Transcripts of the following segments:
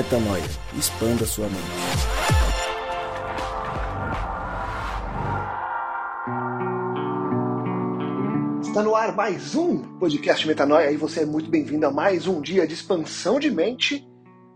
Metanoia. Expanda sua mente. Está no ar mais um podcast Metanoia e você é muito bem-vindo a mais um dia de expansão de mente.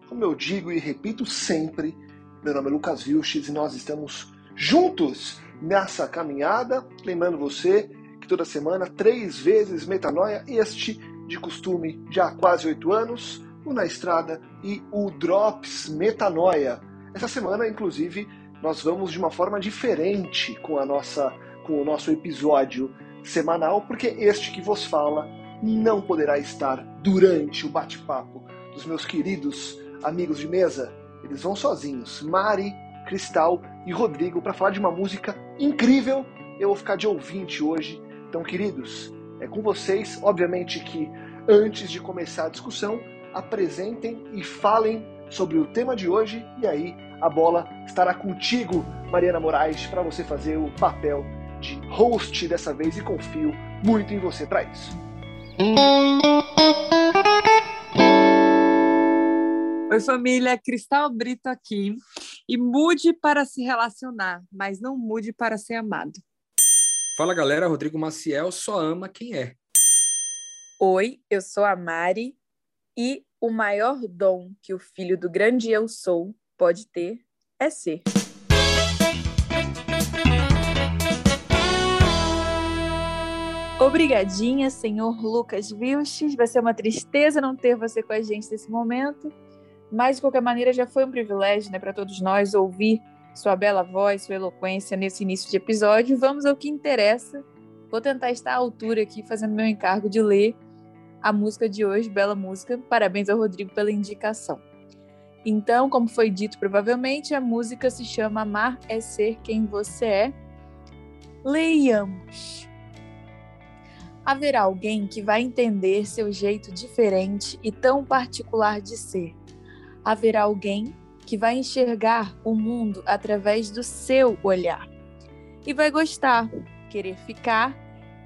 Como eu digo e repito sempre, meu nome é Lucas Vilches e nós estamos juntos nessa caminhada. Lembrando você que toda semana, três vezes Metanoia, este de costume já há quase oito anos, o Na Estrada e o Drops Metanoia. Essa semana, inclusive, nós vamos de uma forma diferente com a nossa com o nosso episódio semanal, porque este que vos fala não poderá estar durante o bate-papo dos meus queridos amigos de mesa. Eles vão sozinhos, Mari, Cristal e Rodrigo, para falar de uma música incrível. Eu vou ficar de ouvinte hoje. Então, queridos, é com vocês. Obviamente que antes de começar a discussão, apresentem e falem sobre o tema de hoje e aí a bola estará contigo, Mariana Moraes, para você fazer o papel de host dessa vez e confio muito em você para isso. Oi, família, Cristal Brito aqui. E mude para se relacionar, mas não mude para ser amado. Fala galera, Rodrigo Maciel só ama quem é. Oi, eu sou a Mari e o maior dom que o filho do grande eu sou pode ter é ser. Obrigadinha, senhor Lucas Vilches. Vai ser uma tristeza não ter você com a gente nesse momento, mas de qualquer maneira já foi um privilégio, né, para todos nós ouvir sua bela voz, sua eloquência nesse início de episódio. Vamos ao que interessa. Vou tentar estar à altura aqui, fazendo meu encargo de ler a música de hoje, bela música. Parabéns ao Rodrigo pela indicação. Então, como foi dito provavelmente, a música se chama Amar é Ser Quem Você É. Leiamos. Haverá alguém que vai entender seu jeito diferente e tão particular de ser. Haverá alguém que vai enxergar o mundo através do seu olhar e vai gostar, querer ficar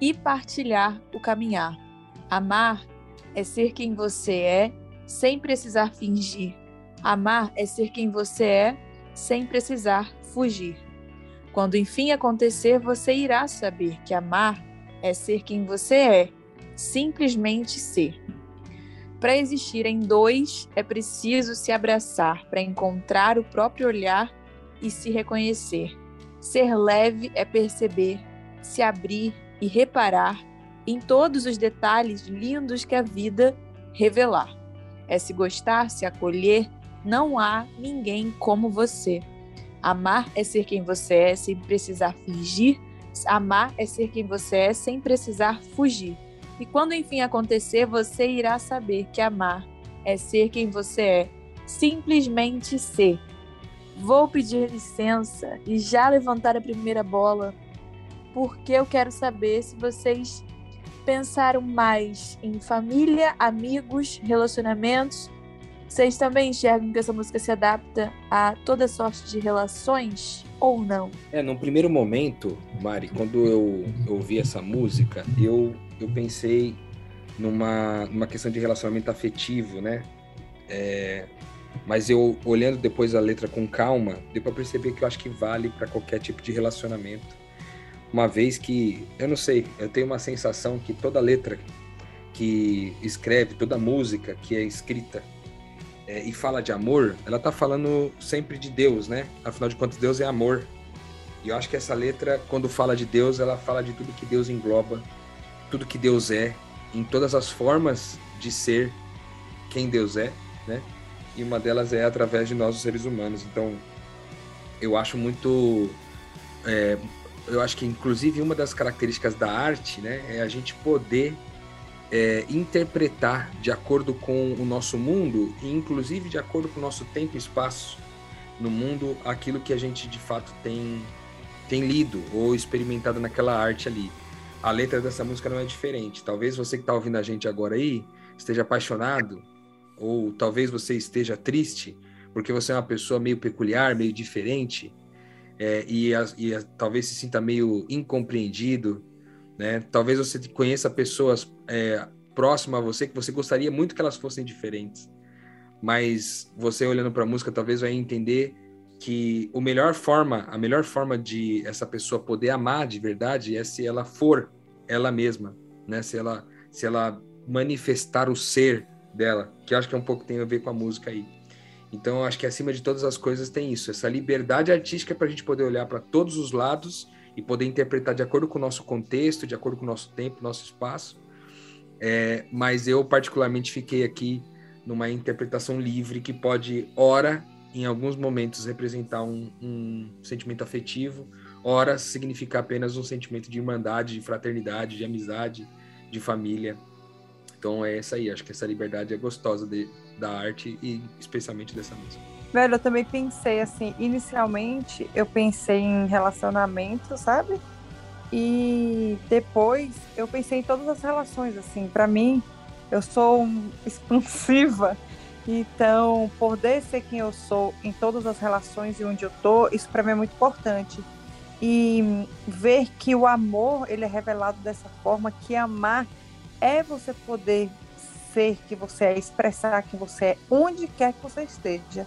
e partilhar o caminhar. Amar é ser quem você é sem precisar fingir. Amar é ser quem você é sem precisar fugir. Quando enfim acontecer, você irá saber que amar é ser quem você é, simplesmente ser. Para existir em dois, é preciso se abraçar para encontrar o próprio olhar e se reconhecer. Ser leve é perceber, se abrir e reparar em todos os detalhes lindos que a vida revelar. É se gostar, se acolher, não há ninguém como você. Amar é ser quem você é sem precisar fingir, amar é ser quem você é sem precisar fugir. E quando enfim acontecer, você irá saber que amar é ser quem você é, simplesmente ser. Vou pedir licença e já levantar a primeira bola, porque eu quero saber se vocês pensaram mais em família, amigos, relacionamentos. Vocês também enxergam que essa música se adapta a toda sorte de relações ou não? É, num primeiro momento, Mari, quando eu ouvi essa música, eu eu pensei numa, numa questão de relacionamento afetivo, né? É, mas eu, olhando depois a letra com calma, deu para perceber que eu acho que vale para qualquer tipo de relacionamento. Uma vez que, eu não sei, eu tenho uma sensação que toda letra que escreve, toda música que é escrita é, e fala de amor, ela tá falando sempre de Deus, né? Afinal de contas, Deus é amor. E eu acho que essa letra, quando fala de Deus, ela fala de tudo que Deus engloba tudo que Deus é, em todas as formas de ser quem Deus é, né? E uma delas é através de nós, os seres humanos. Então, eu acho muito. É, eu acho que, inclusive, uma das características da arte, né, é a gente poder é, interpretar de acordo com o nosso mundo e, inclusive, de acordo com o nosso tempo e espaço no mundo, aquilo que a gente de fato tem, tem lido ou experimentado naquela arte ali a letra dessa música não é diferente. Talvez você que está ouvindo a gente agora aí esteja apaixonado, ou talvez você esteja triste, porque você é uma pessoa meio peculiar, meio diferente, é, e, a, e a, talvez se sinta meio incompreendido, né? Talvez você conheça pessoas é, próximas a você que você gostaria muito que elas fossem diferentes. mas você olhando para a música talvez vai entender que o melhor forma, a melhor forma de essa pessoa poder amar de verdade é se ela for ela mesma, né? Se ela se ela manifestar o ser dela, que eu acho que é um pouco tem a ver com a música aí. Então, acho que acima de todas as coisas tem isso, essa liberdade artística para a gente poder olhar para todos os lados e poder interpretar de acordo com o nosso contexto, de acordo com o nosso tempo, nosso espaço. É, mas eu, particularmente, fiquei aqui numa interpretação livre que pode, ora, em alguns momentos, representar um, um sentimento afetivo, ora, significar apenas um sentimento de irmandade, de fraternidade, de amizade, de família. Então é essa aí, acho que essa liberdade é gostosa de, da arte e especialmente dessa música. Velho, eu também pensei assim, inicialmente eu pensei em relacionamento, sabe? E depois eu pensei em todas as relações, assim, para mim, eu sou expansiva, então poder ser quem eu sou em todas as relações e onde eu tô, isso para mim é muito importante. E ver que o amor, ele é revelado dessa forma, que amar é você poder ser que você é, expressar que você é, onde quer que você esteja.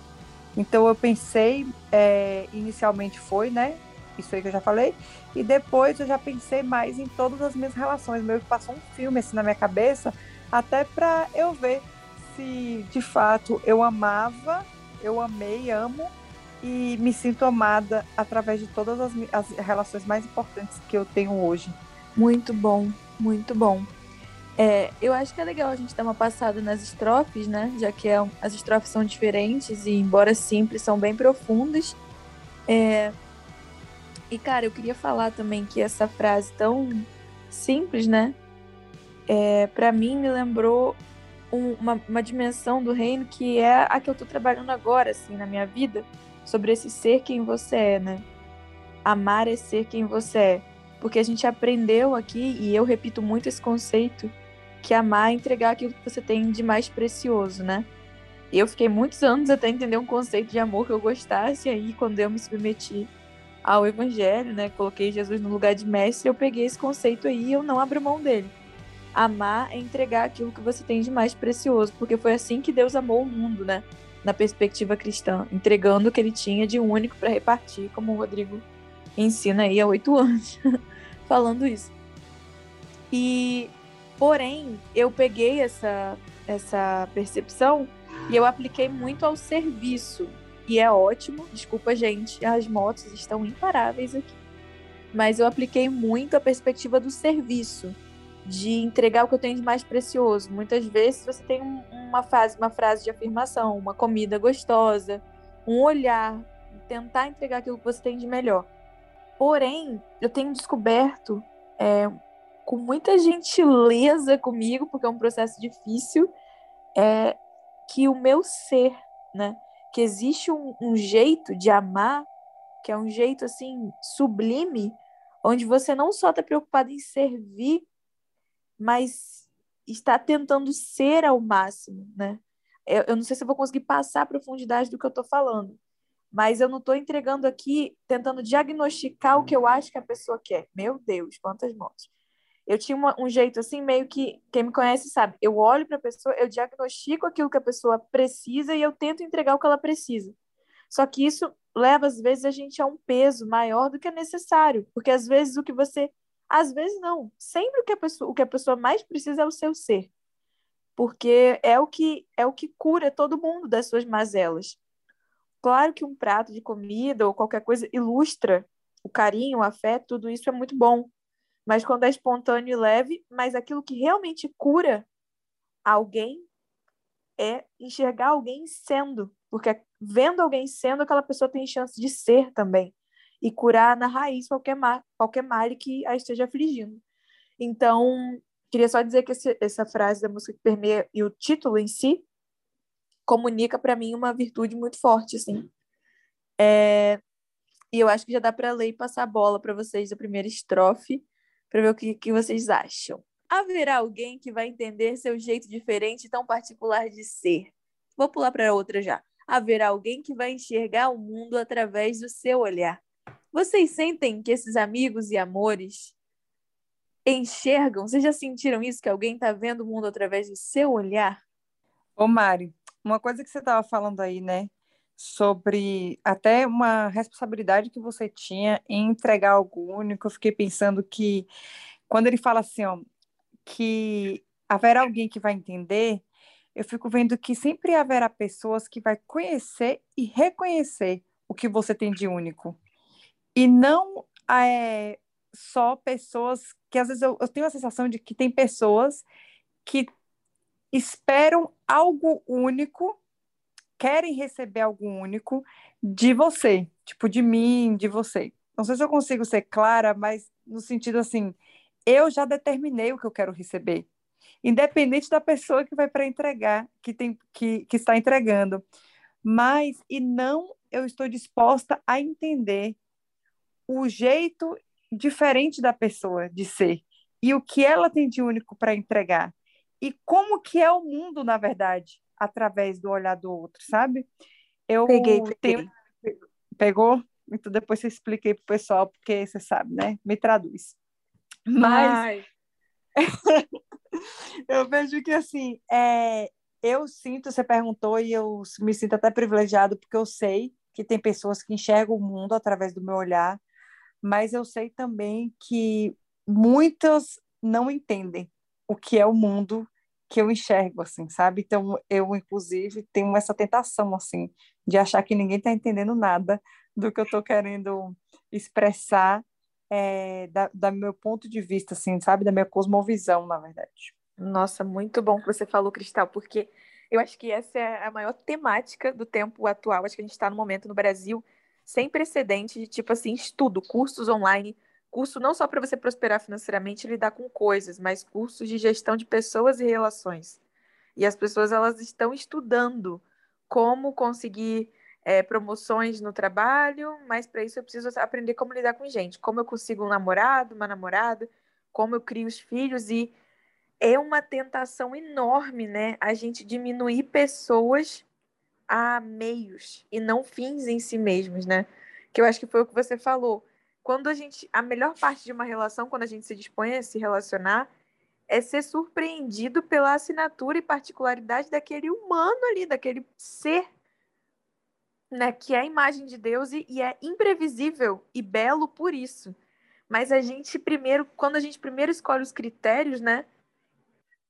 Então eu pensei, é, inicialmente foi, né? Isso aí que eu já falei. E depois eu já pensei mais em todas as minhas relações. Meio que passou um filme assim na minha cabeça, até para eu ver se de fato eu amava, eu amei, amo e me sinto amada através de todas as, as relações mais importantes que eu tenho hoje. Muito bom, muito bom. É, eu acho que é legal a gente dar uma passada nas estrofes, né? Já que é, as estrofes são diferentes e, embora simples, são bem profundas. É, e, cara, eu queria falar também que essa frase tão simples, né? É, para mim, me lembrou um, uma, uma dimensão do reino que é a que eu tô trabalhando agora, assim, na minha vida, sobre esse ser quem você é, né? Amar é ser quem você é. Porque a gente aprendeu aqui, e eu repito muito esse conceito, que amar é entregar aquilo que você tem de mais precioso, né? Eu fiquei muitos anos até entender um conceito de amor que eu gostasse, e aí quando eu me submeti ao evangelho, né, coloquei Jesus no lugar de mestre, eu peguei esse conceito aí e eu não abro mão dele. Amar é entregar aquilo que você tem de mais precioso, porque foi assim que Deus amou o mundo, né? Na perspectiva cristã, entregando o que ele tinha de único para repartir, como o Rodrigo ensina aí há oito anos, falando isso. E Porém, eu peguei essa, essa percepção e eu apliquei muito ao serviço. E é ótimo, desculpa, gente, as motos estão imparáveis aqui. Mas eu apliquei muito a perspectiva do serviço, de entregar o que eu tenho de mais precioso. Muitas vezes você tem uma frase, uma frase de afirmação, uma comida gostosa, um olhar, tentar entregar aquilo que você tem de melhor. Porém, eu tenho descoberto é, com muita gentileza comigo, porque é um processo difícil, é que o meu ser, né? Que existe um, um jeito de amar, que é um jeito assim sublime, onde você não só está preocupado em servir, mas está tentando ser ao máximo, né? Eu, eu não sei se vou conseguir passar a profundidade do que eu estou falando, mas eu não estou entregando aqui tentando diagnosticar o que eu acho que a pessoa quer. Meu Deus, quantas mortes eu tinha uma, um jeito assim, meio que quem me conhece sabe, eu olho para a pessoa, eu diagnostico aquilo que a pessoa precisa e eu tento entregar o que ela precisa. Só que isso leva às vezes a gente a um peso maior do que é necessário, porque às vezes o que você, às vezes não, sempre o que a pessoa, o que a pessoa mais precisa é o seu ser. Porque é o que é o que cura todo mundo das suas mazelas. Claro que um prato de comida ou qualquer coisa ilustra o carinho, o afeto, tudo isso é muito bom mas quando é espontâneo e leve, mas aquilo que realmente cura alguém é enxergar alguém sendo, porque vendo alguém sendo, aquela pessoa tem chance de ser também e curar na raiz qualquer mal, qualquer que a esteja afligindo. Então, queria só dizer que esse, essa frase da música que permeia e o título em si comunica para mim uma virtude muito forte, assim. É, e eu acho que já dá para ler e passar a bola para vocês da primeira estrofe para ver o que, que vocês acham. Haverá alguém que vai entender seu jeito diferente e tão particular de ser? Vou pular para outra já. Haverá alguém que vai enxergar o mundo através do seu olhar. Vocês sentem que esses amigos e amores enxergam? Vocês já sentiram isso? Que alguém está vendo o mundo através do seu olhar? Ô, Mari, uma coisa que você estava falando aí, né? Sobre até uma responsabilidade que você tinha em entregar algo único. Eu fiquei pensando que quando ele fala assim, ó, que haverá alguém que vai entender, eu fico vendo que sempre haverá pessoas que vai conhecer e reconhecer o que você tem de único. E não é, só pessoas que às vezes eu, eu tenho a sensação de que tem pessoas que esperam algo único, querem receber algo único de você, tipo de mim, de você. Não sei se eu consigo ser clara, mas no sentido assim, eu já determinei o que eu quero receber, independente da pessoa que vai para entregar, que tem que, que está entregando. Mas e não eu estou disposta a entender o jeito diferente da pessoa de ser e o que ela tem de único para entregar e como que é o mundo na verdade através do olhar do outro, sabe? Eu peguei, peguei. Tenho... pegou, então depois você expliquei pro pessoal porque você sabe, né? Me traduz. Mas eu vejo que assim, é... eu sinto, você perguntou e eu me sinto até privilegiado porque eu sei que tem pessoas que enxergam o mundo através do meu olhar mas eu sei também que muitas não entendem o que é o mundo que eu enxergo, assim, sabe? Então, eu, inclusive, tenho essa tentação, assim, de achar que ninguém está entendendo nada do que eu estou querendo expressar é, da, da meu ponto de vista, assim, sabe? Da minha cosmovisão, na verdade. Nossa, muito bom que você falou, Cristal, porque eu acho que essa é a maior temática do tempo atual. Acho que a gente está no momento no Brasil sem precedente de tipo assim, estudo, cursos online, curso não só para você prosperar financeiramente e lidar com coisas, mas cursos de gestão de pessoas e relações. E as pessoas elas estão estudando como conseguir é, promoções no trabalho, mas para isso eu preciso aprender como lidar com gente, como eu consigo um namorado, uma namorada, como eu crio os filhos e é uma tentação enorme, né? A gente diminuir pessoas a meios e não fins em si mesmos, né? Que eu acho que foi o que você falou. Quando a gente. A melhor parte de uma relação, quando a gente se dispõe a se relacionar, é ser surpreendido pela assinatura e particularidade daquele humano ali, daquele ser, né? Que é a imagem de Deus e, e é imprevisível e belo por isso. Mas a gente primeiro, quando a gente primeiro escolhe os critérios, né?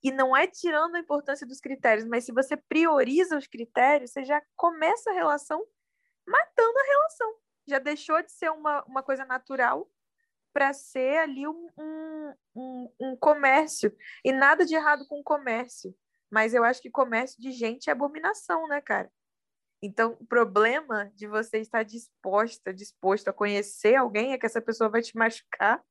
E não é tirando a importância dos critérios, mas se você prioriza os critérios, você já começa a relação matando a relação. Já deixou de ser uma, uma coisa natural para ser ali um, um, um, um, comércio. E nada de errado com comércio. Mas eu acho que comércio de gente é abominação, né, cara? Então, o problema de você estar disposta, disposto a conhecer alguém é que essa pessoa vai te machucar,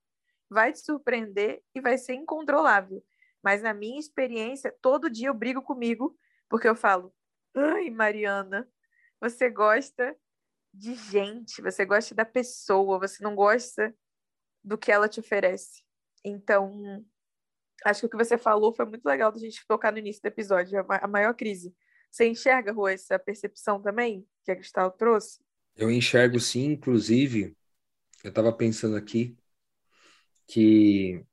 vai te surpreender e vai ser incontrolável. Mas na minha experiência, todo dia eu brigo comigo, porque eu falo: ai, Mariana, você gosta de gente, você gosta da pessoa, você não gosta do que ela te oferece. Então, acho que o que você falou foi muito legal da gente tocar no início do episódio, a maior crise. Você enxerga, Rô, essa percepção também que a Cristal trouxe? Eu enxergo sim, inclusive, eu estava pensando aqui que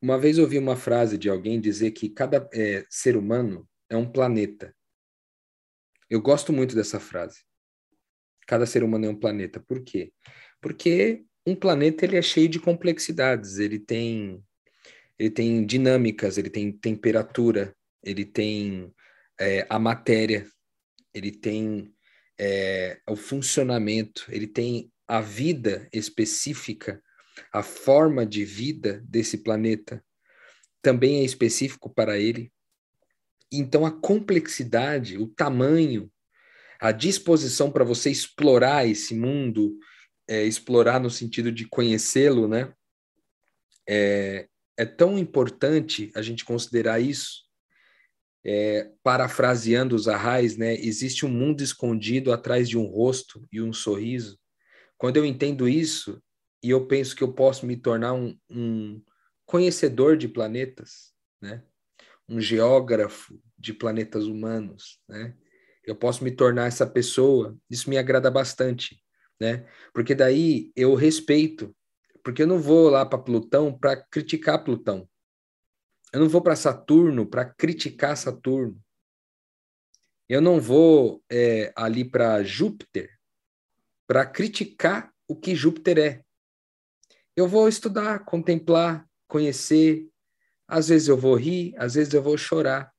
uma vez ouvi uma frase de alguém dizer que cada é, ser humano é um planeta. Eu gosto muito dessa frase. Cada ser humano é um planeta. Por quê? Porque um planeta ele é cheio de complexidades. Ele tem, ele tem dinâmicas, ele tem temperatura, ele tem é, a matéria, ele tem é, o funcionamento, ele tem a vida específica a forma de vida desse planeta também é específico para ele. Então, a complexidade, o tamanho, a disposição para você explorar esse mundo, é, explorar no sentido de conhecê-lo, né? É, é tão importante a gente considerar isso. É, parafraseando os arrais, né? Existe um mundo escondido atrás de um rosto e um sorriso. Quando eu entendo isso, e eu penso que eu posso me tornar um, um conhecedor de planetas, né? um geógrafo de planetas humanos, né? Eu posso me tornar essa pessoa. Isso me agrada bastante, né? Porque daí eu respeito, porque eu não vou lá para Plutão para criticar Plutão. Eu não vou para Saturno para criticar Saturno. Eu não vou é, ali para Júpiter para criticar o que Júpiter é. Eu vou estudar, contemplar, conhecer. Às vezes eu vou rir, às vezes eu vou chorar.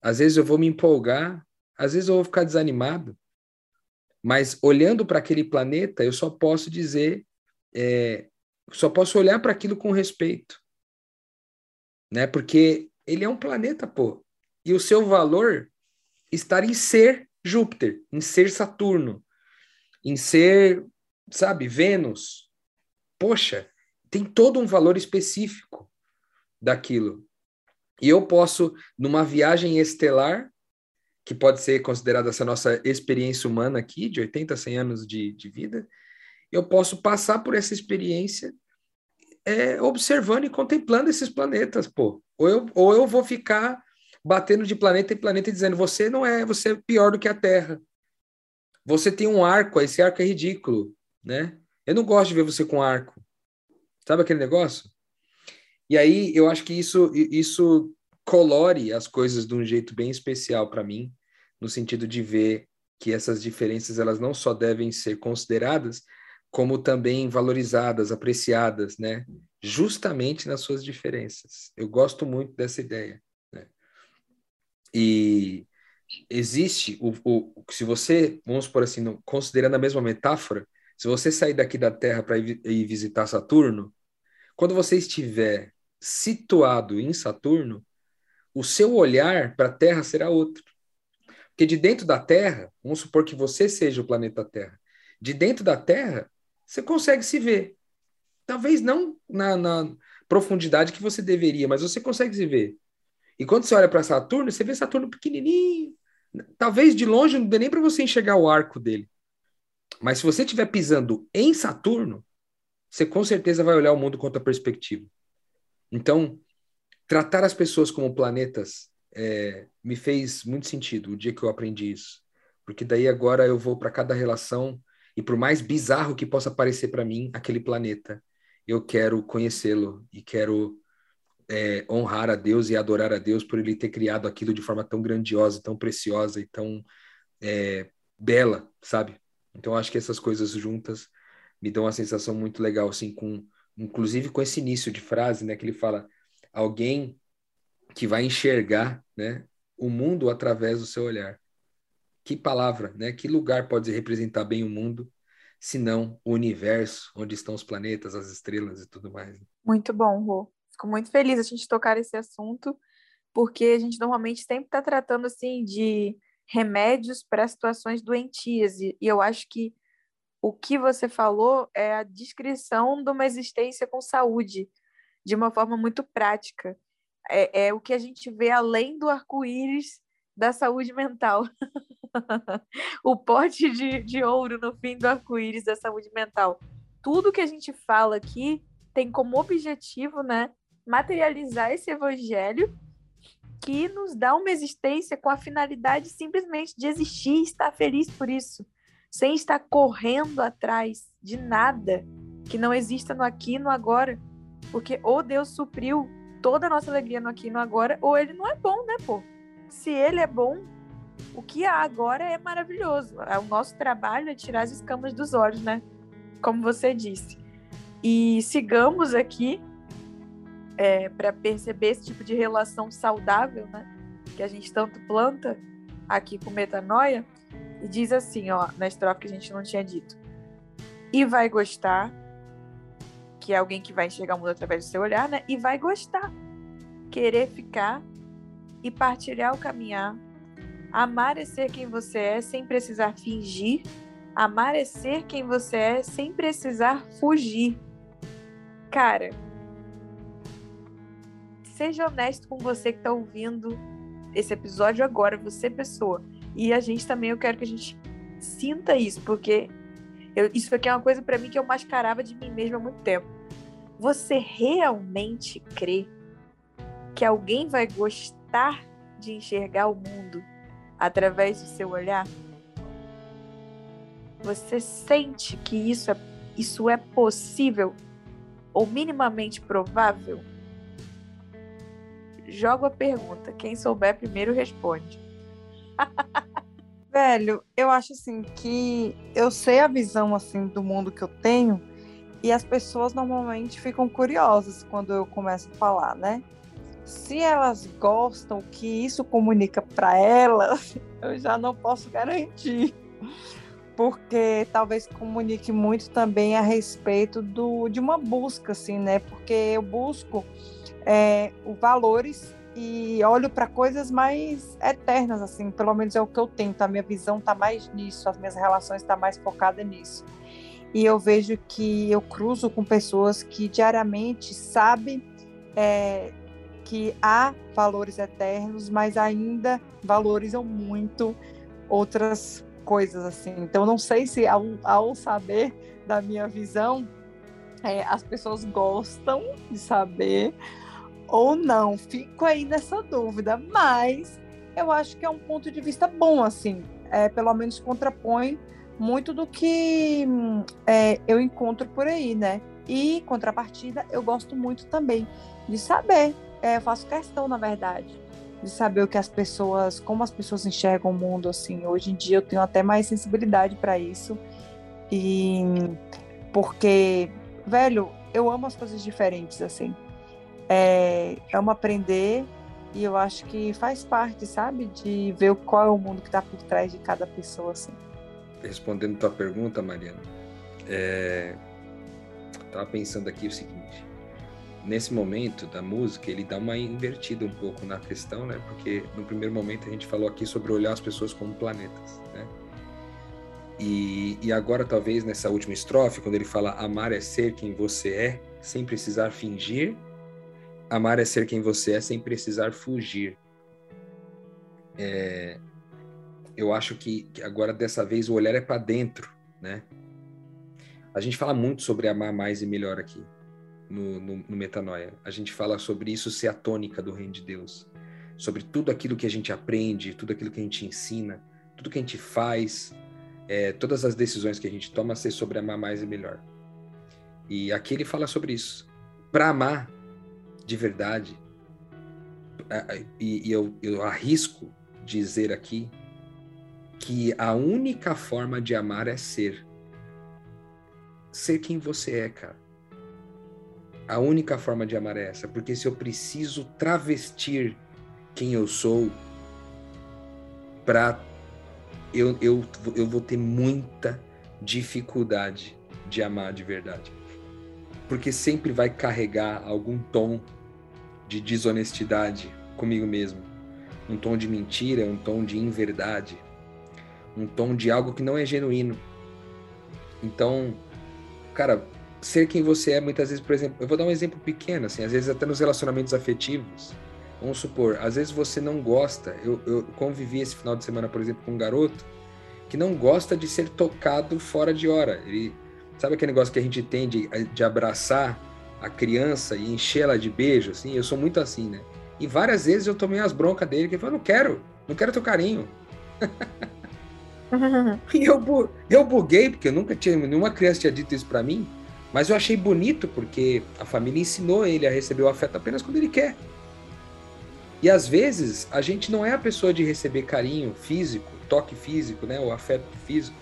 Às vezes eu vou me empolgar, às vezes eu vou ficar desanimado. Mas olhando para aquele planeta, eu só posso dizer, é, só posso olhar para aquilo com respeito, né? Porque ele é um planeta, pô, e o seu valor está em ser Júpiter, em ser Saturno, em ser, sabe, Vênus. Poxa, tem todo um valor específico daquilo. E eu posso, numa viagem estelar, que pode ser considerada essa nossa experiência humana aqui, de 80, 100 anos de, de vida, eu posso passar por essa experiência é, observando e contemplando esses planetas, pô. Ou eu, ou eu vou ficar batendo de planeta em planeta e dizendo, você não é, você é pior do que a Terra. Você tem um arco, esse arco é ridículo, né? Eu não gosto de ver você com arco. Sabe aquele negócio? E aí eu acho que isso, isso colore as coisas de um jeito bem especial para mim, no sentido de ver que essas diferenças elas não só devem ser consideradas, como também valorizadas, apreciadas, né? Justamente nas suas diferenças. Eu gosto muito dessa ideia. Né? E existe o, o, se você, vamos por assim, considerando a mesma metáfora, se você sair daqui da Terra para ir, ir visitar Saturno, quando você estiver situado em Saturno, o seu olhar para a Terra será outro. Porque de dentro da Terra, vamos supor que você seja o planeta Terra, de dentro da Terra, você consegue se ver. Talvez não na, na profundidade que você deveria, mas você consegue se ver. E quando você olha para Saturno, você vê Saturno pequenininho. Talvez de longe não dê nem para você enxergar o arco dele. Mas se você estiver pisando em Saturno, você com certeza vai olhar o mundo com outra perspectiva. Então, tratar as pessoas como planetas é, me fez muito sentido o dia que eu aprendi isso. Porque daí agora eu vou para cada relação e por mais bizarro que possa parecer para mim aquele planeta, eu quero conhecê-lo e quero é, honrar a Deus e adorar a Deus por ele ter criado aquilo de forma tão grandiosa, tão preciosa e tão é, bela, sabe? Então acho que essas coisas juntas me dão uma sensação muito legal, assim, com inclusive com esse início de frase, né, que ele fala alguém que vai enxergar, né, o mundo através do seu olhar. Que palavra, né? Que lugar pode representar bem o mundo, se não o universo, onde estão os planetas, as estrelas e tudo mais. Muito bom, Rô. Fico muito feliz a gente tocar esse assunto, porque a gente normalmente sempre está tratando assim de remédios para situações doentias, e eu acho que o que você falou é a descrição de uma existência com saúde, de uma forma muito prática. É, é o que a gente vê além do arco-íris da saúde mental. o pote de, de ouro no fim do arco-íris da saúde mental. Tudo que a gente fala aqui tem como objetivo, né, materializar esse evangelho que nos dá uma existência com a finalidade simplesmente de existir e estar feliz por isso, sem estar correndo atrás de nada que não exista no aqui e no agora. Porque ou Deus supriu toda a nossa alegria no aqui e no agora, ou ele não é bom, né, pô? Se ele é bom, o que há agora é maravilhoso. O nosso trabalho é tirar as escamas dos olhos, né? Como você disse. E sigamos aqui é, para perceber esse tipo de relação saudável, né? Que a gente tanto planta aqui com metanoia. E diz assim, ó, na estrofe que a gente não tinha dito. E vai gostar, que é alguém que vai enxergar o mundo através do seu olhar, né? E vai gostar. Querer ficar e partilhar o caminhar. Amar é ser quem você é sem precisar fingir. Amar é ser quem você é sem precisar fugir. Cara, seja honesto com você que está ouvindo esse episódio agora, você pessoa. E a gente também, eu quero que a gente sinta isso, porque eu, isso aqui é uma coisa para mim que eu mascarava de mim mesma há muito tempo. Você realmente crê que alguém vai gostar de enxergar o mundo através do seu olhar? Você sente que isso é, isso é possível ou minimamente provável? Jogo a pergunta. Quem souber primeiro responde. Velho, eu acho assim que eu sei a visão assim do mundo que eu tenho e as pessoas normalmente ficam curiosas quando eu começo a falar, né? Se elas gostam que isso comunica para elas, eu já não posso garantir. Porque talvez comunique muito também a respeito do, de uma busca, assim, né? Porque eu busco é, valores e olho para coisas mais eternas, assim, pelo menos é o que eu tento, a minha visão está mais nisso, as minhas relações tá mais focadas nisso. E eu vejo que eu cruzo com pessoas que diariamente sabem é, que há valores eternos, mas ainda valorizam muito outras coisas, assim. Então, não sei se ao, ao saber da minha visão, é, as pessoas gostam de saber ou não. Fico aí nessa dúvida, mas eu acho que é um ponto de vista bom, assim. É, pelo menos contrapõe muito do que é, eu encontro por aí, né? E, contrapartida, eu gosto muito também de saber. É, eu faço questão, na verdade, de saber o que as pessoas, como as pessoas enxergam o mundo, assim. Hoje em dia eu tenho até mais sensibilidade para isso. E porque, velho, eu amo as coisas diferentes, assim é, amo aprender e eu acho que faz parte, sabe, de ver qual é o mundo que está por trás de cada pessoa, assim. Respondendo tua pergunta, Mariana, é... tava pensando aqui o seguinte: nesse momento da música, ele dá uma invertida um pouco na questão, né? Porque no primeiro momento a gente falou aqui sobre olhar as pessoas como planetas, né? E, e agora, talvez, nessa última estrofe, quando ele fala amar é ser quem você é, sem precisar fingir Amar é ser quem você é sem precisar fugir. É, eu acho que, agora dessa vez o olhar é para dentro, né? A gente fala muito sobre amar mais e melhor aqui no, no, no, Metanoia. A gente fala sobre isso ser a tônica do reino de Deus, sobre tudo aquilo que a gente aprende, tudo aquilo que a gente ensina, tudo que a gente faz, é, todas as decisões que a gente toma ser sobre amar mais e melhor. E aqui ele fala sobre isso. Para amar, de verdade, e, e eu, eu arrisco dizer aqui que a única forma de amar é ser. Ser quem você é, cara. A única forma de amar é essa, porque se eu preciso travestir quem eu sou para eu, eu, eu vou ter muita dificuldade de amar de verdade. Porque sempre vai carregar algum tom de desonestidade comigo mesmo, um tom de mentira, um tom de inverdade, um tom de algo que não é genuíno. Então, cara, ser quem você é muitas vezes, por exemplo, eu vou dar um exemplo pequeno, assim, às vezes até nos relacionamentos afetivos. Vamos supor, às vezes você não gosta. Eu, eu convivi esse final de semana, por exemplo, com um garoto que não gosta de ser tocado fora de hora. Ele sabe aquele negócio que a gente tem de, de abraçar a criança e encher ela de beijo, assim, eu sou muito assim, né? E várias vezes eu tomei as broncas dele, que ele falou, não quero, não quero teu carinho. e eu, eu buguei, porque eu nunca tinha, nenhuma criança tinha dito isso para mim, mas eu achei bonito, porque a família ensinou ele a receber o afeto apenas quando ele quer. E às vezes a gente não é a pessoa de receber carinho físico, toque físico, né, o afeto físico.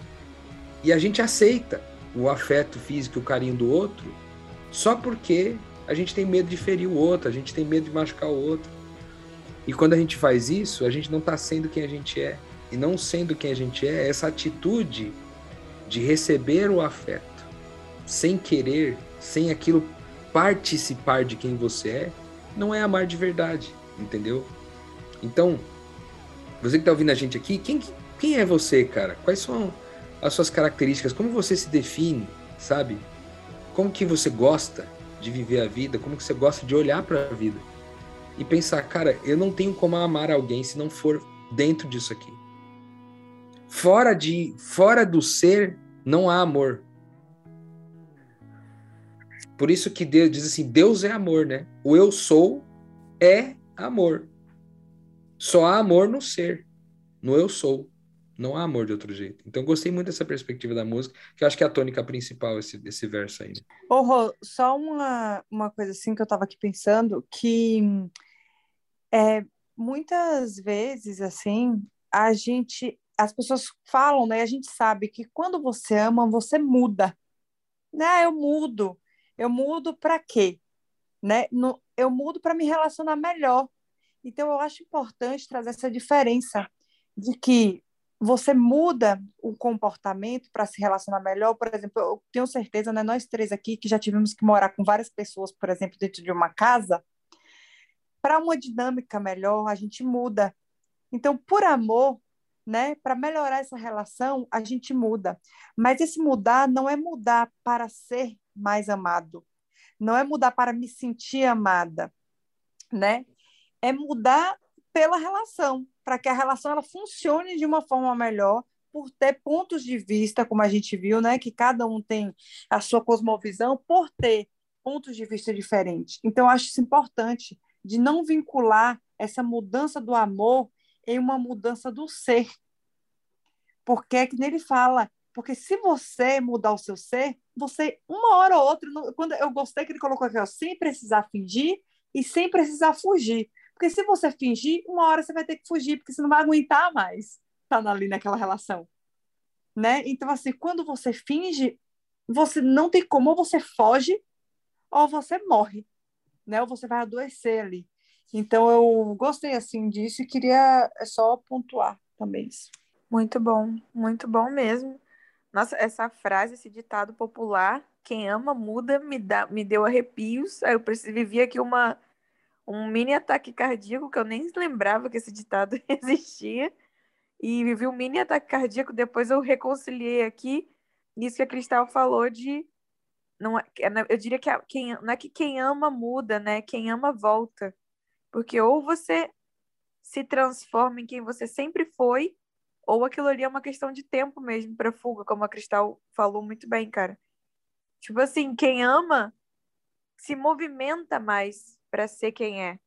E a gente aceita o afeto físico, o carinho do outro, só porque a gente tem medo de ferir o outro, a gente tem medo de machucar o outro. E quando a gente faz isso, a gente não está sendo quem a gente é. E não sendo quem a gente é, essa atitude de receber o afeto sem querer, sem aquilo participar de quem você é, não é amar de verdade, entendeu? Então, você que está ouvindo a gente aqui, quem, quem é você, cara? Quais são as suas características? Como você se define, sabe? como que você gosta de viver a vida, como que você gosta de olhar para a vida e pensar, cara, eu não tenho como amar alguém se não for dentro disso aqui. Fora de, fora do ser, não há amor. Por isso que Deus diz assim, Deus é amor, né? O eu sou é amor. Só há amor no ser, no eu sou. Não há amor de outro jeito. Então, gostei muito dessa perspectiva da música, que eu acho que é a tônica principal, esse, esse verso aí. Rô, só uma, uma coisa assim que eu estava aqui pensando, que é, muitas vezes, assim, a gente as pessoas falam, né? A gente sabe que quando você ama, você muda. Né? Eu mudo. Eu mudo para quê? Né? No, eu mudo para me relacionar melhor. Então, eu acho importante trazer essa diferença de que você muda o comportamento para se relacionar melhor. Por exemplo, eu tenho certeza, né, nós três aqui, que já tivemos que morar com várias pessoas, por exemplo, dentro de uma casa, para uma dinâmica melhor, a gente muda. Então, por amor, né, para melhorar essa relação, a gente muda. Mas esse mudar não é mudar para ser mais amado, não é mudar para me sentir amada, né? É mudar pela relação, para que a relação ela funcione de uma forma melhor, por ter pontos de vista, como a gente viu, né, que cada um tem a sua cosmovisão, por ter pontos de vista diferentes. Então, acho isso importante de não vincular essa mudança do amor em uma mudança do ser. Porque é que nele fala, porque se você mudar o seu ser, você, uma hora ou outra, quando eu gostei que ele colocou aqui, ó, sem precisar fingir e sem precisar fugir. Porque se você fingir, uma hora você vai ter que fugir, porque você não vai aguentar mais estar ali naquela relação. Né? Então, assim, quando você finge, você não tem como, ou você foge, ou você morre, né? Ou você vai adoecer ali. Então, eu gostei, assim, disso e queria é só pontuar também isso. Muito bom, muito bom mesmo. Nossa, essa frase, esse ditado popular, quem ama muda, me, dá, me deu arrepios. Aí eu vivi aqui uma um mini ataque cardíaco, que eu nem lembrava que esse ditado existia. E vivi um mini ataque cardíaco, depois eu reconciliei aqui isso que a Cristal falou de. Não, é, é, eu diria que quem, não é que quem ama muda, né? Quem ama volta. Porque ou você se transforma em quem você sempre foi, ou aquilo ali é uma questão de tempo mesmo para fuga, como a Cristal falou muito bem, cara. Tipo assim, quem ama se movimenta mais, para ser quem é.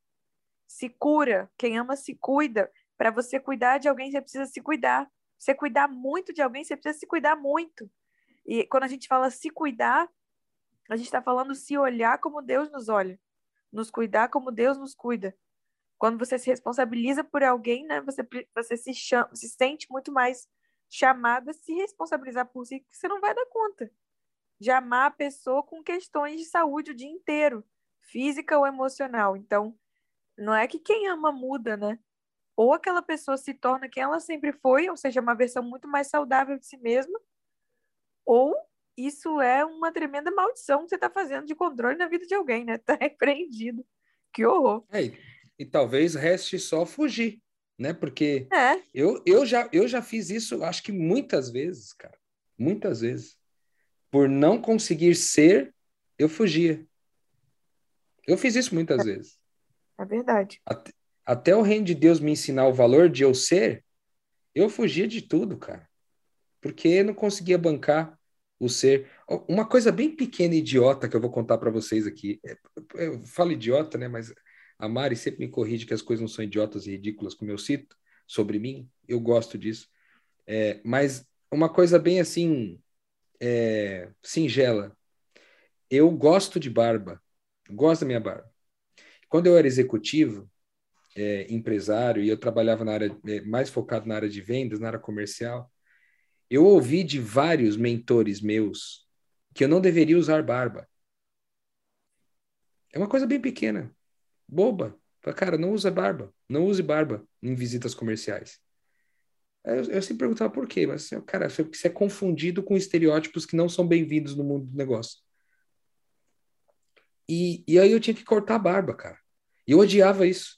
Se cura, quem ama se cuida. Para você cuidar de alguém, você precisa se cuidar. Você cuidar muito de alguém, você precisa se cuidar muito. E quando a gente fala se cuidar, a gente está falando se olhar como Deus nos olha, nos cuidar como Deus nos cuida. Quando você se responsabiliza por alguém, né, você, você se, chama, se sente muito mais chamada a se responsabilizar por si, que você não vai dar conta de amar a pessoa com questões de saúde o dia inteiro física ou emocional. Então, não é que quem ama muda, né? Ou aquela pessoa se torna quem ela sempre foi, ou seja, uma versão muito mais saudável de si mesma, ou isso é uma tremenda maldição que você está fazendo de controle na vida de alguém, né? Tá repreendido. Que horror. É, e, e talvez reste só fugir, né? Porque é. eu, eu, já, eu já fiz isso, acho que muitas vezes, cara. Muitas vezes. Por não conseguir ser, eu fugia. Eu fiz isso muitas é. vezes. É verdade. Até, até o reino de Deus me ensinar o valor de eu ser, eu fugia de tudo, cara. Porque eu não conseguia bancar o ser. Uma coisa bem pequena e idiota que eu vou contar para vocês aqui. É, eu falo idiota, né? Mas a Mari sempre me corrige que as coisas não são idiotas e ridículas, como eu cito sobre mim. Eu gosto disso. É, mas uma coisa bem assim, é, singela. Eu gosto de barba. Gosto da minha barba. Quando eu era executivo, é, empresário, e eu trabalhava na área, é, mais focado na área de vendas, na área comercial, eu ouvi de vários mentores meus que eu não deveria usar barba. É uma coisa bem pequena, boba. Cara, não usa barba, não use barba em visitas comerciais. Eu, eu sempre perguntava por quê, mas, cara, você é confundido com estereótipos que não são bem-vindos no mundo do negócio. E, e aí eu tinha que cortar a barba, cara. E eu odiava isso.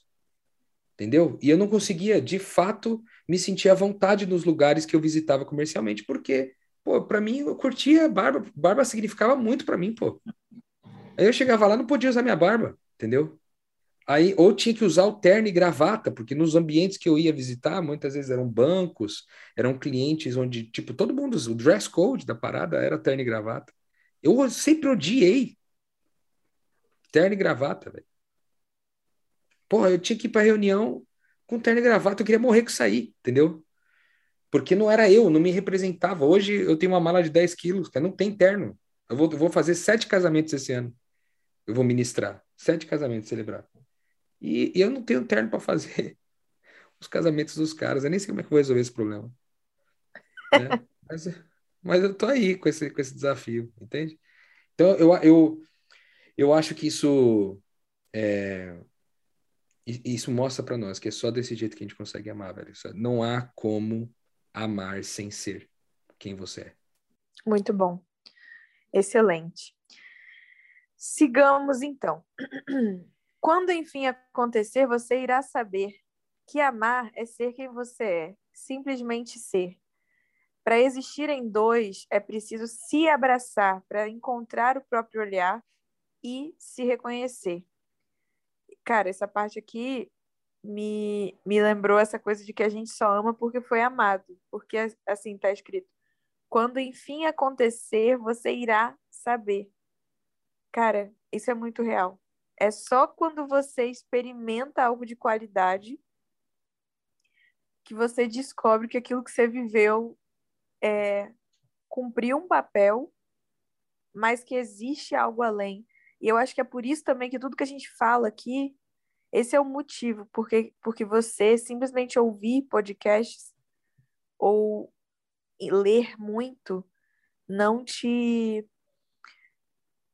Entendeu? E eu não conseguia, de fato, me sentir à vontade nos lugares que eu visitava comercialmente, porque, pô, pra mim, eu curtia barba. Barba significava muito para mim, pô. Aí eu chegava lá, não podia usar minha barba, entendeu? Aí, ou tinha que usar o terno e gravata, porque nos ambientes que eu ia visitar, muitas vezes eram bancos, eram clientes onde, tipo, todo mundo, o dress code da parada era terno e gravata. Eu sempre odiei terno e gravata, velho. Porra, eu tinha que ir pra reunião com terno e gravata, eu queria morrer com isso aí, entendeu? Porque não era eu, não me representava. Hoje eu tenho uma mala de 10 quilos, cara, não tem terno. Eu vou, eu vou fazer sete casamentos esse ano. Eu vou ministrar. Sete casamentos celebrar. E, e eu não tenho terno para fazer os casamentos dos caras. Eu nem sei como é que eu vou resolver esse problema. Né? Mas, mas eu tô aí com esse, com esse desafio, entende? Então, eu, eu, eu acho que isso é, isso mostra para nós que é só desse jeito que a gente consegue amar, velho. Não há como amar sem ser quem você é. Muito bom. Excelente. Sigamos então. Quando enfim acontecer, você irá saber que amar é ser quem você é, simplesmente ser. Para existir em dois, é preciso se abraçar para encontrar o próprio olhar e se reconhecer. Cara, essa parte aqui me, me lembrou essa coisa de que a gente só ama porque foi amado. Porque, assim, tá escrito: quando enfim acontecer, você irá saber. Cara, isso é muito real. É só quando você experimenta algo de qualidade que você descobre que aquilo que você viveu é, cumpriu um papel, mas que existe algo além. E eu acho que é por isso também que tudo que a gente fala aqui, esse é o motivo, porque, porque você simplesmente ouvir podcasts ou ler muito não te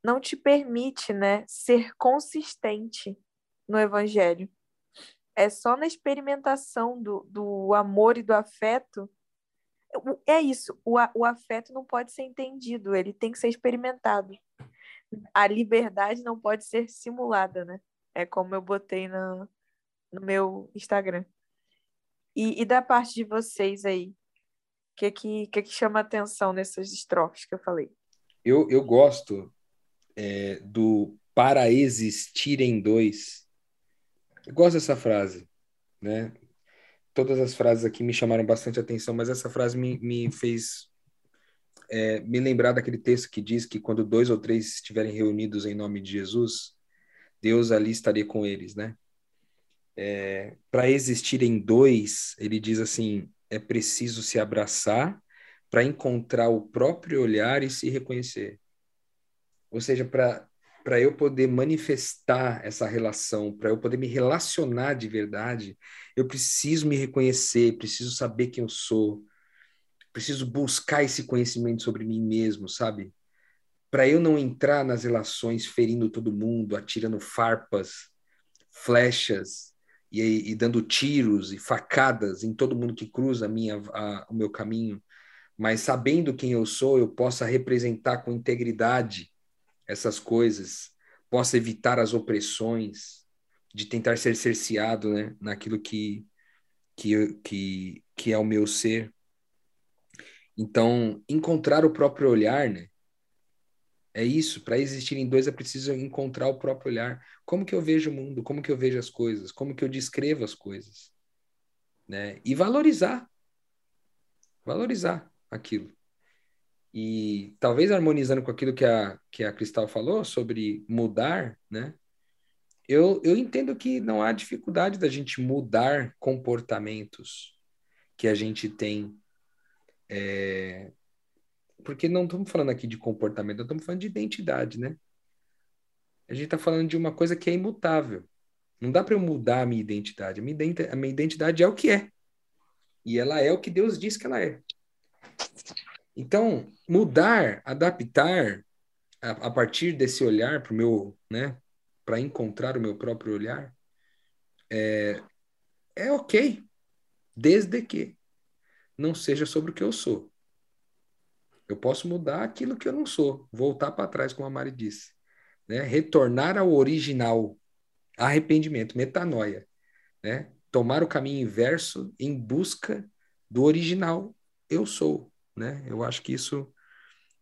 não te permite, né, ser consistente no evangelho. É só na experimentação do, do amor e do afeto. É isso, o, o afeto não pode ser entendido, ele tem que ser experimentado a liberdade não pode ser simulada, né? É como eu botei no, no meu Instagram. E, e da parte de vocês aí, o que, que, que, que chama atenção nessas estrofes que eu falei? Eu, eu gosto é, do para existir em dois. Eu gosto dessa frase, né? Todas as frases aqui me chamaram bastante atenção, mas essa frase me, me fez é, me lembrar daquele texto que diz que quando dois ou três estiverem reunidos em nome de Jesus, Deus ali estaria com eles, né? É, para existirem dois, ele diz assim: é preciso se abraçar para encontrar o próprio olhar e se reconhecer. Ou seja, para eu poder manifestar essa relação, para eu poder me relacionar de verdade, eu preciso me reconhecer, preciso saber quem eu sou, preciso buscar esse conhecimento sobre mim mesmo, sabe? Para eu não entrar nas relações ferindo todo mundo, atirando farpas, flechas e, e dando tiros e facadas em todo mundo que cruza a minha, a, o meu caminho, mas sabendo quem eu sou, eu possa representar com integridade essas coisas, possa evitar as opressões, de tentar ser cerceado né, naquilo que, que, que, que é o meu ser. Então, encontrar o próprio olhar, né? É isso, para existirem dois é preciso encontrar o próprio olhar. Como que eu vejo o mundo? Como que eu vejo as coisas? Como que eu descrevo as coisas? Né? E valorizar. Valorizar aquilo. E talvez harmonizando com aquilo que a, que a Cristal falou sobre mudar, né? Eu, eu entendo que não há dificuldade da gente mudar comportamentos que a gente tem é... Porque não estamos falando aqui de comportamento, estamos falando de identidade, né? A gente está falando de uma coisa que é imutável. Não dá para eu mudar a minha identidade. A minha, identidade. é o que é. E ela é o que Deus diz que ela é. Então, mudar, adaptar a, a partir desse olhar para meu, né, para encontrar o meu próprio olhar, é, é ok, desde que não seja sobre o que eu sou. Eu posso mudar aquilo que eu não sou, voltar para trás, como a Mari disse. Né? Retornar ao original, arrependimento, metanoia. Né? Tomar o caminho inverso em busca do original eu sou. Né? Eu acho que isso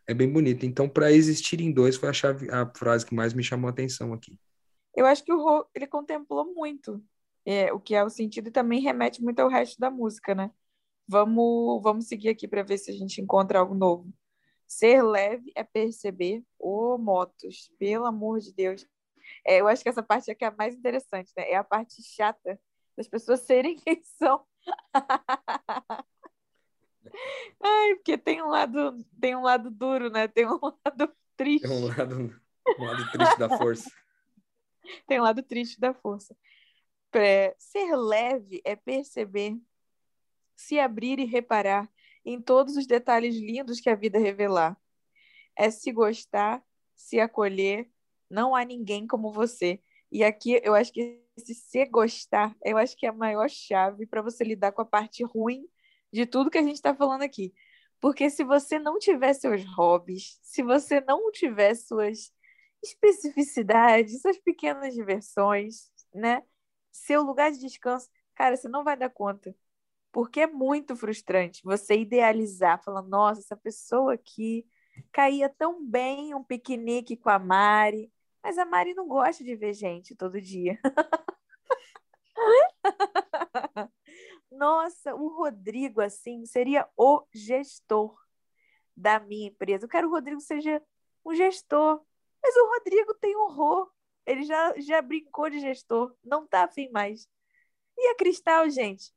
é bem bonito. Então, para existir em dois foi a, chave, a frase que mais me chamou a atenção aqui. Eu acho que o Rô, ele contemplou muito é, o que é o sentido e também remete muito ao resto da música, né? Vamos, vamos seguir aqui para ver se a gente encontra algo novo. Ser leve é perceber. Ô, oh, motos, pelo amor de Deus. É, eu acho que essa parte aqui é a mais interessante, né? É a parte chata das pessoas serem quem são. Ai, porque tem um lado, tem um lado duro, né? Tem um lado triste. Tem um lado, um lado triste da força. tem um lado triste da força. É, ser leve é perceber se abrir e reparar em todos os detalhes lindos que a vida revelar. É se gostar, se acolher, não há ninguém como você. E aqui eu acho que esse se gostar, eu acho que é a maior chave para você lidar com a parte ruim de tudo que a gente está falando aqui. Porque se você não tiver seus hobbies, se você não tiver suas especificidades, suas pequenas diversões, né? Seu lugar de descanso, cara, você não vai dar conta. Porque é muito frustrante você idealizar, falando, nossa, essa pessoa aqui caía tão bem um piquenique com a Mari, mas a Mari não gosta de ver gente todo dia. Nossa, o Rodrigo, assim, seria o gestor da minha empresa. Eu quero que o Rodrigo seja um gestor. Mas o Rodrigo tem horror. Ele já, já brincou de gestor. Não tá afim mais. E a Cristal, gente?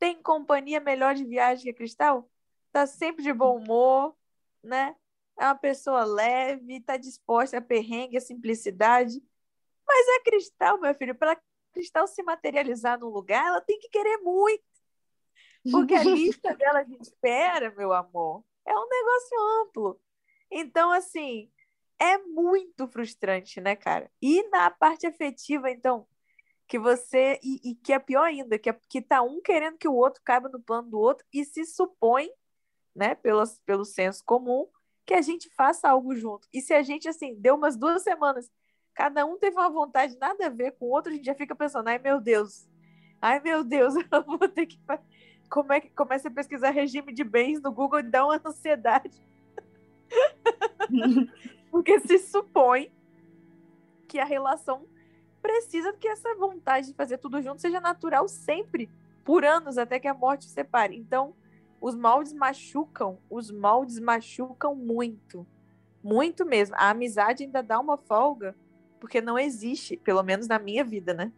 Tem companhia melhor de viagem que a Cristal? Tá sempre de bom humor, né? É uma pessoa leve, tá disposta a perrengue, a simplicidade. Mas a Cristal, meu filho, para Cristal se materializar num lugar, ela tem que querer muito. Porque a lista dela de espera, meu amor, é um negócio amplo. Então, assim, é muito frustrante, né, cara? E na parte afetiva, então, que você. E, e que é pior ainda, que, é, que tá um querendo que o outro caiba no plano do outro e se supõe, né, pelo, pelo senso comum, que a gente faça algo junto. E se a gente, assim, deu umas duas semanas Cada um teve uma vontade nada a ver com o outro, a gente já fica pensando, ai meu Deus, ai meu Deus, eu vou ter que. Como é que começa a pesquisar regime de bens no Google e dá uma ansiedade? Porque se supõe que a relação precisa que essa vontade de fazer tudo junto seja natural sempre, por anos, até que a morte separe. Então, os moldes machucam, os moldes machucam muito. Muito mesmo. A amizade ainda dá uma folga porque não existe, pelo menos na minha vida, né?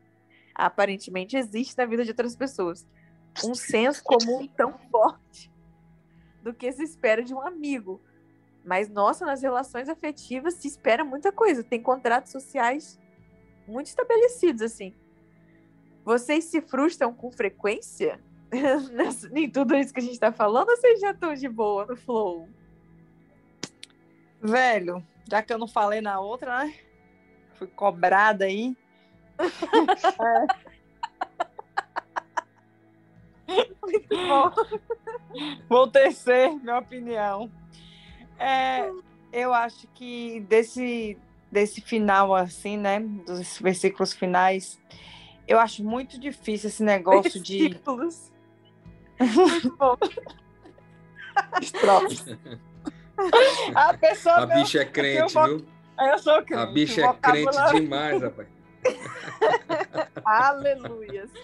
Aparentemente existe na vida de outras pessoas. Um senso comum tão forte do que se espera de um amigo. Mas, nossa, nas relações afetivas se espera muita coisa. Tem contratos sociais muito estabelecidos, assim. Vocês se frustram com frequência em tudo isso que a gente está falando ou vocês já estão de boa no flow? Velho, já que eu não falei na outra, né? fui cobrada aí. Muito bom. Vou tecer minha opinião. É, eu acho que desse, desse final, assim, né? Dos versículos finais, eu acho muito difícil esse negócio versículos. de. Muito bom. Estrofes. A pessoa. A bicha é crente, viu? Eu sou crente. A bicha é crente demais, rapaz. Aleluias.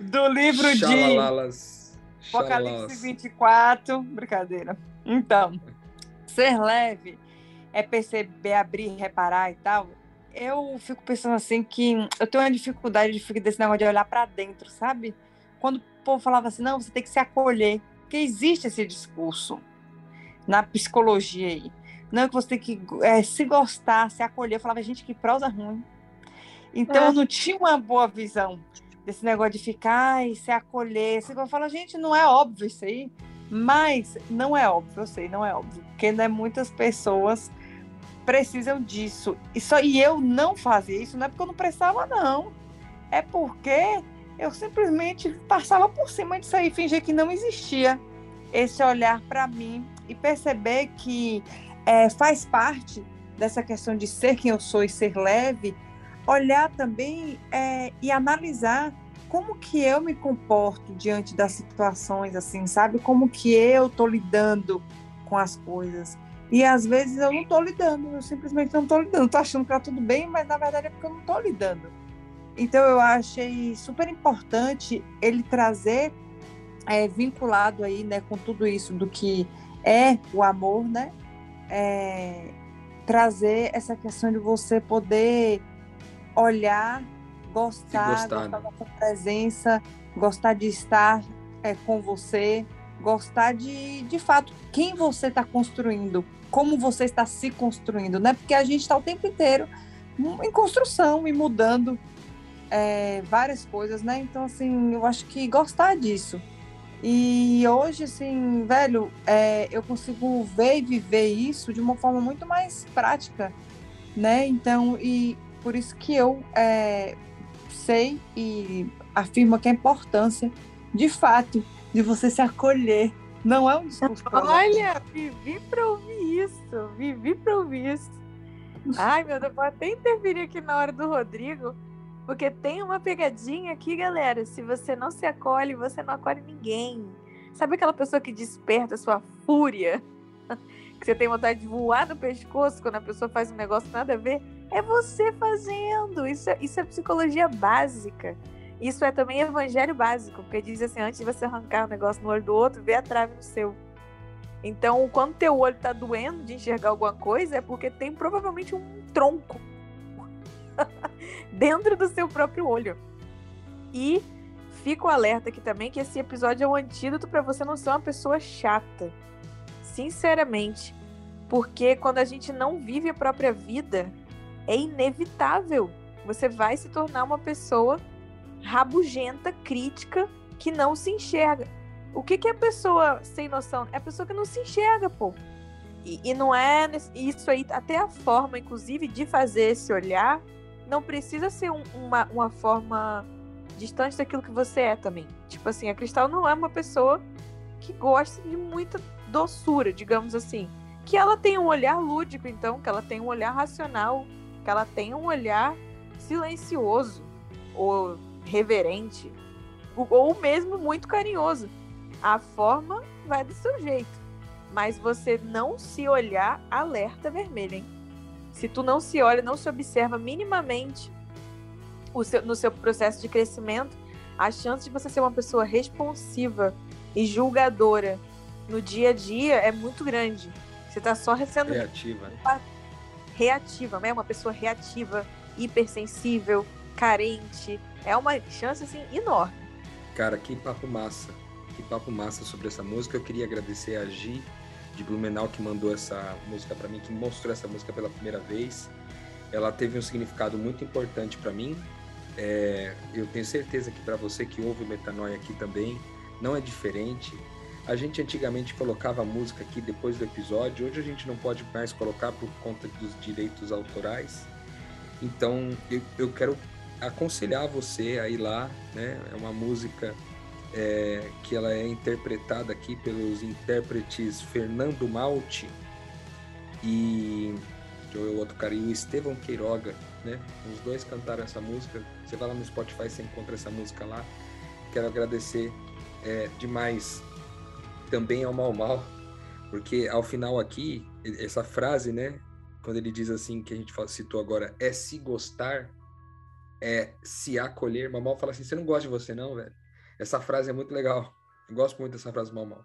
Do livro Xalalalas. de Apocalipse 24. Brincadeira. Então, ser leve é perceber, abrir, reparar e tal. Eu fico pensando assim que eu tenho uma dificuldade de desse negócio de olhar para dentro, sabe? Quando o povo falava assim, não, você tem que se acolher, porque existe esse discurso na psicologia aí. Não, que você tem que é, se gostar, se acolher. Eu falava, gente, que prosa ruim. Então, é. eu não tinha uma boa visão desse negócio de ficar e se acolher. Você fala, gente, não é óbvio isso aí. Mas não é óbvio, eu sei, não é óbvio. Porque né, muitas pessoas precisam disso. E, só, e eu não fazia isso, não é porque eu não prestava, não. É porque eu simplesmente passava por cima disso aí, fingia que não existia esse olhar para mim e perceber que é, faz parte dessa questão de ser quem eu sou e ser leve, olhar também é, e analisar como que eu me comporto diante das situações, assim, sabe? Como que eu tô lidando com as coisas. E às vezes eu não tô lidando, eu simplesmente não tô lidando. Tô achando que tá tudo bem, mas na verdade é porque eu não tô lidando. Então eu achei super importante ele trazer é, vinculado aí, né, com tudo isso do que é o amor, né? é, trazer essa questão de você poder olhar, gostar, gostar, gostar né? da sua presença, gostar de estar é, com você, gostar de, de fato, quem você está construindo, como você está se construindo, né? Porque a gente está o tempo inteiro em construção e mudando é, várias coisas, né? Então, assim, eu acho que gostar disso, E hoje, assim, velho, é, eu consigo ver e viver isso de uma forma muito mais prática, né? Então, e por isso que eu é, sei e afirmo que a importância, de fato, de você se acolher. Não é um discurso. Olha, vivi para ouvir isso, vivi para ouvir isso. Ai, meu Deus, vou até interferir aqui na hora do Rodrigo, porque tem uma pegadinha aqui, galera. Se você não se acolhe, você não acolhe ninguém. Sabe aquela pessoa que desperta sua fúria? que você tem vontade de voar no pescoço quando a pessoa faz um negócio nada a ver? É você fazendo. Isso é, isso é psicologia básica. Isso é também evangelho básico, porque diz assim, antes de você arrancar um negócio no olho do outro, vê a trave no seu. Então, quando teu olho tá doendo de enxergar alguma coisa, é porque tem provavelmente um tronco dentro do seu próprio olho. E fico alerta aqui também que esse episódio é um antídoto para você não ser uma pessoa chata. Sinceramente. Porque quando a gente não vive a própria vida, é inevitável. Você vai se tornar uma pessoa rabugenta, crítica, que não se enxerga. O que, que é a pessoa sem noção? É a pessoa que não se enxerga, pô. E, e não é isso aí, até a forma, inclusive, de fazer esse olhar não precisa ser um, uma, uma forma distante daquilo que você é também. Tipo assim, a Cristal não é uma pessoa que gosta de muita doçura, digamos assim. Que ela tem um olhar lúdico, então, que ela tem um olhar racional, que ela tem um olhar silencioso ou reverente, ou mesmo muito carinhoso. A forma vai do seu jeito. Mas você não se olhar, alerta vermelho, hein? Se tu não se olha, não se observa minimamente seu, no seu processo de crescimento, a chance de você ser uma pessoa responsiva e julgadora no dia a dia é muito grande. Você está só sendo reativa, né? reativa, né? Uma pessoa reativa, hipersensível, carente. É uma chance assim enorme. Cara, que papo massa. Que papo massa sobre essa música. Eu queria agradecer a Gi de Blumenau que mandou essa música para mim, que mostrou essa música pela primeira vez. Ela teve um significado muito importante para mim. É, eu tenho certeza que para você que ouve o Metanoia aqui também não é diferente. A gente antigamente colocava a música aqui depois do episódio, hoje a gente não pode mais colocar por conta dos direitos autorais. Então eu, eu quero aconselhar você a ir lá, né? É uma música é, que ela é interpretada aqui pelos intérpretes Fernando Malte e o outro cara, e o Estevão Queiroga, né? Os dois cantaram essa música. Você vai lá no Spotify, você encontra essa música lá. Quero agradecer é, demais também ao Mal Mal, porque ao final aqui, essa frase, né? Quando ele diz assim, que a gente citou agora, é se gostar, é se acolher. Mal Mal fala assim: você não gosta de você, não, velho? Essa frase é muito legal. Eu gosto muito dessa frase mal mal.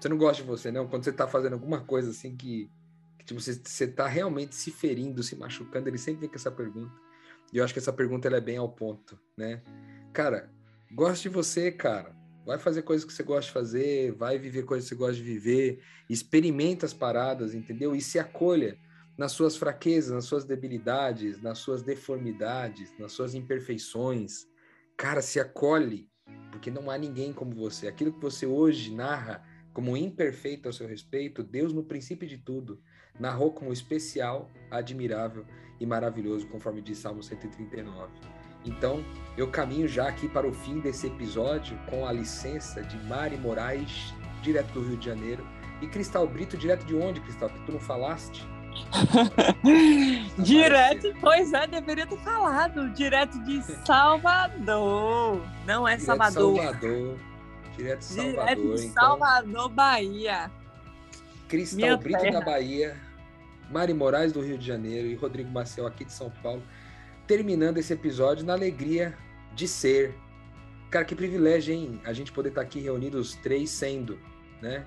Você não gosta de você, não? Quando você tá fazendo alguma coisa assim que, que tipo, você, você tá realmente se ferindo, se machucando, ele sempre vem com essa pergunta. E eu acho que essa pergunta ela é bem ao ponto, né? Cara, gosta de você, cara. Vai fazer coisas que você gosta de fazer, vai viver coisas que você gosta de viver, experimenta as paradas, entendeu? E se acolha nas suas fraquezas, nas suas debilidades, nas suas deformidades, nas suas imperfeições. Cara, se acolhe porque não há ninguém como você. Aquilo que você hoje narra como imperfeito ao seu respeito, Deus, no princípio de tudo, narrou como especial, admirável e maravilhoso, conforme diz Salmo 139. Então, eu caminho já aqui para o fim desse episódio com a licença de Mari Moraes, direto do Rio de Janeiro, e Cristal Brito, direto de onde, Cristal? Que tu não falaste? direto, pois é, deveria ter falado. Direto de Salvador. Não é direto Salvador. Salvador. Direto de Salvador. Direto de Salvador, então... Bahia. Cristal Minha Brito terra. da Bahia, Mari Moraes do Rio de Janeiro e Rodrigo Maciel aqui de São Paulo. Terminando esse episódio na alegria de ser. Cara, que privilégio, hein? A gente poder estar aqui reunidos três sendo, né?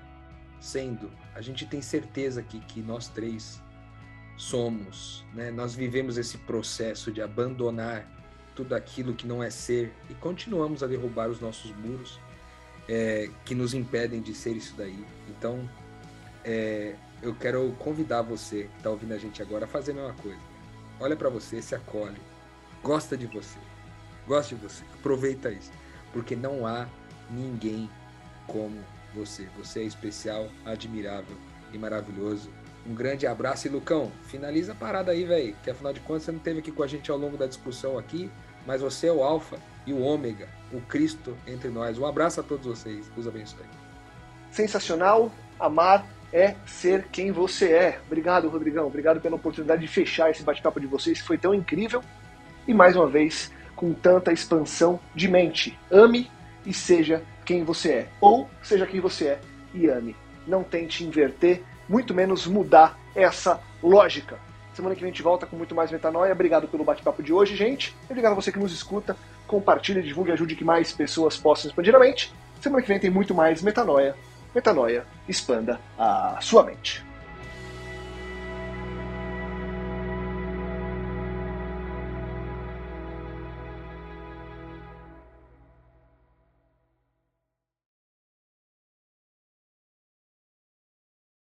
Sendo. A gente tem certeza aqui que nós três somos. Né? Nós vivemos esse processo de abandonar tudo aquilo que não é ser e continuamos a derrubar os nossos muros é, que nos impedem de ser isso daí. Então, é, eu quero convidar você que está ouvindo a gente agora a fazer a mesma coisa. Olha para você, se acolhe, gosta de você, gosta de você, aproveita isso, porque não há ninguém como você. Você é especial, admirável e maravilhoso. Um grande abraço e Lucão, finaliza a parada aí, velho, que afinal de contas você não esteve aqui com a gente ao longo da discussão aqui, mas você é o alfa e o ômega, o Cristo entre nós. Um abraço a todos vocês. Deus abençoe. Sensacional. Amar é ser quem você é. Obrigado, Rodrigão. Obrigado pela oportunidade de fechar esse bate-papo de vocês, que foi tão incrível. E mais uma vez, com tanta expansão de mente. Ame e seja quem você é. Ou seja quem você é e ame. Não tente inverter, muito menos mudar essa lógica. Semana que vem a gente volta com muito mais metanoia. Obrigado pelo bate-papo de hoje, gente. Obrigado a você que nos escuta. Compartilhe, divulgue ajude que mais pessoas possam expandir a mente. Semana que vem tem muito mais metanoia. Metanoia, expanda a sua mente.